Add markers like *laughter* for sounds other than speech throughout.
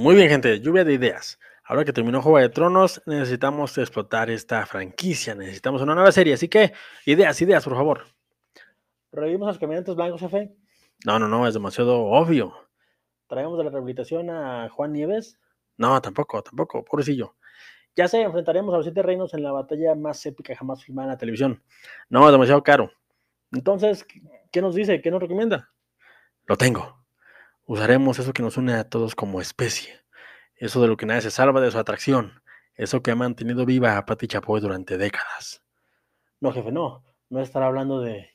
Muy bien, gente, lluvia de ideas. Ahora que terminó Juego de Tronos, necesitamos explotar esta franquicia, necesitamos una nueva serie, así que ideas, ideas, por favor. ¿Revivimos a los caminantes blancos, jefe? No, no, no, es demasiado obvio. ¿Traemos de la rehabilitación a Juan Nieves? No, tampoco, tampoco, pobrecillo. Ya sé, enfrentaremos a los siete reinos en la batalla más épica jamás filmada en la televisión. No, es demasiado caro. Entonces, ¿qué nos dice? ¿Qué nos recomienda? Lo tengo. Usaremos eso que nos une a todos como especie, eso de lo que nadie se salva de su atracción, eso que ha mantenido viva a Patti Chapoy durante décadas. No, jefe, no. No estará hablando de...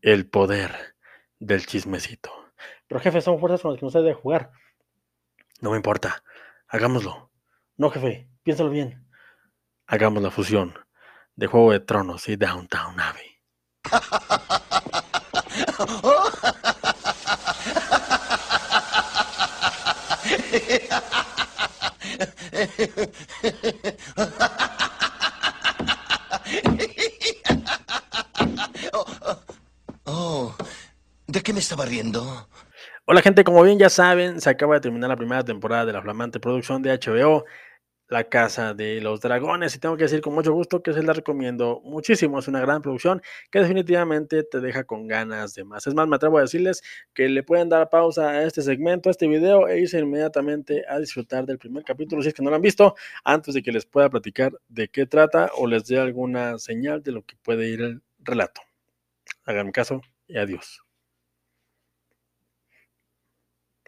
El poder del chismecito. Pero jefe, son fuerzas con las que no se debe jugar. No me importa. Hagámoslo. No, jefe, piénsalo bien. Hagamos la fusión de Juego de Tronos y Downtown Abbey. *laughs* *laughs* Oh, ¿de qué me estaba riendo? Hola gente, como bien ya saben, se acaba de terminar la primera temporada de la flamante producción de HBO la Casa de los Dragones y tengo que decir con mucho gusto que se la recomiendo muchísimo. Es una gran producción que definitivamente te deja con ganas de más. Es más, me atrevo a decirles que le pueden dar pausa a este segmento, a este video e irse inmediatamente a disfrutar del primer capítulo si es que no lo han visto, antes de que les pueda platicar de qué trata o les dé alguna señal de lo que puede ir el relato. Hagan caso y adiós.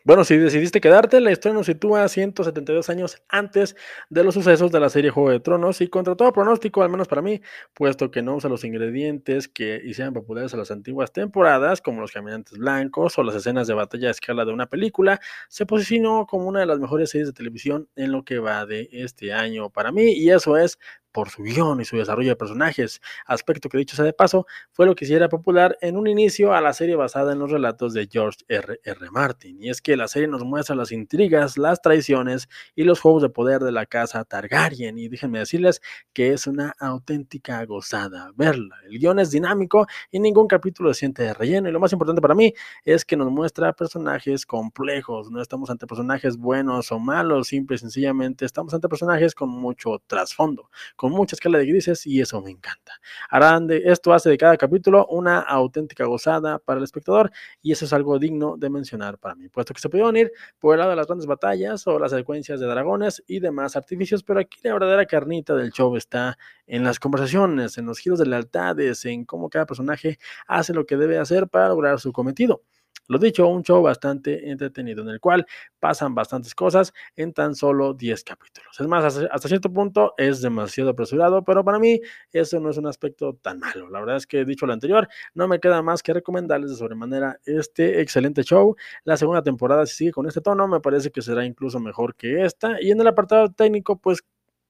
Bueno, si decidiste quedarte, la historia nos sitúa 172 años antes de los sucesos de la serie Juego de Tronos y contra todo pronóstico, al menos para mí, puesto que no usa los ingredientes que hicieron populares a las antiguas temporadas, como los caminantes blancos o las escenas de batalla a escala de una película, se posicionó como una de las mejores series de televisión en lo que va de este año para mí y eso es por su guion y su desarrollo de personajes, aspecto que dicho sea de paso, fue lo que hiciera popular en un inicio a la serie basada en los relatos de George R. R. Martin. Y es que la serie nos muestra las intrigas, las traiciones y los juegos de poder de la casa Targaryen. Y déjenme decirles que es una auténtica gozada verla. El guion es dinámico y ningún capítulo se siente de relleno. Y lo más importante para mí es que nos muestra personajes complejos. No estamos ante personajes buenos o malos, simple y sencillamente estamos ante personajes con mucho trasfondo, mucha escala de grises y eso me encanta. Harán de esto hace de cada capítulo una auténtica gozada para el espectador y eso es algo digno de mencionar para mí, puesto que se pudieron ir por el lado de las grandes batallas o las secuencias de dragones y demás artificios, pero aquí la verdadera carnita del show está en las conversaciones, en los giros de lealtades, en cómo cada personaje hace lo que debe hacer para lograr su cometido. Lo dicho, un show bastante entretenido en el cual pasan bastantes cosas en tan solo 10 capítulos. Es más, hasta, cierto punto es demasiado apresurado, pero para mí eso no es un aspecto tan malo. La verdad es que dicho lo anterior, no me queda más que recomendarles de sobremanera este excelente show. La segunda temporada, si sigue con este tono, me parece que será incluso mejor que esta. Y en el apartado técnico, pues,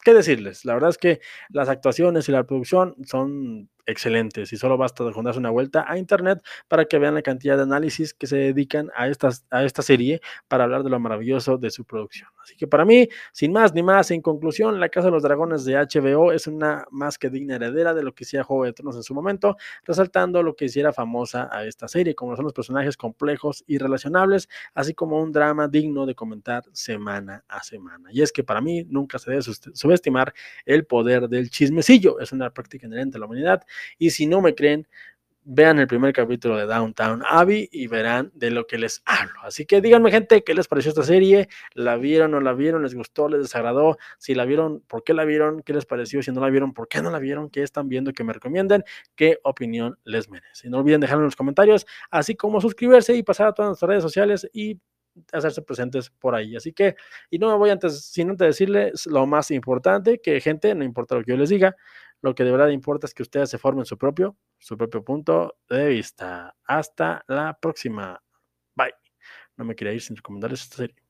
¿qué decirles? La verdad es que las actuaciones y la producción son excelentes y solo basta de darse una vuelta a internet para que vean la cantidad de análisis que se dedican a, estas, a esta serie para hablar de lo maravilloso de su producción. Así que para mí, sin más ni más, en conclusión, La Casa de los Dragones de HBO es una más que digna heredera de lo que hacía Juego de Tronos en su momento, resaltando lo que hiciera famosa a esta serie, como son los personajes complejos y relacionables, así como un drama digno de comentar semana a semana. Y es que para mí nunca se debe subestimar el poder del chismecillo, es una práctica inherente a la humanidad y si no me creen, vean el primer capítulo de Downtown Abbey y verán de lo que les hablo. Así que díganme, gente, qué les pareció esta serie. ¿La vieron o no la vieron? ¿Les gustó? ¿Les desagradó? Si la vieron, ¿por qué la vieron? ¿Qué les pareció? Si no la vieron, ¿por qué no la vieron? ¿Qué están viendo? Que me recomienden. ¿Qué opinión les merece? No olviden dejarlo en los comentarios, así como suscribirse y pasar a todas nuestras redes sociales y hacerse presentes por ahí. Así que, y no me voy antes, sin antes decirles lo más importante, que gente, no importa lo que yo les diga, lo que de verdad importa es que ustedes se formen su propio, su propio punto de vista. Hasta la próxima. Bye. No me quería ir sin recomendarles esta serie.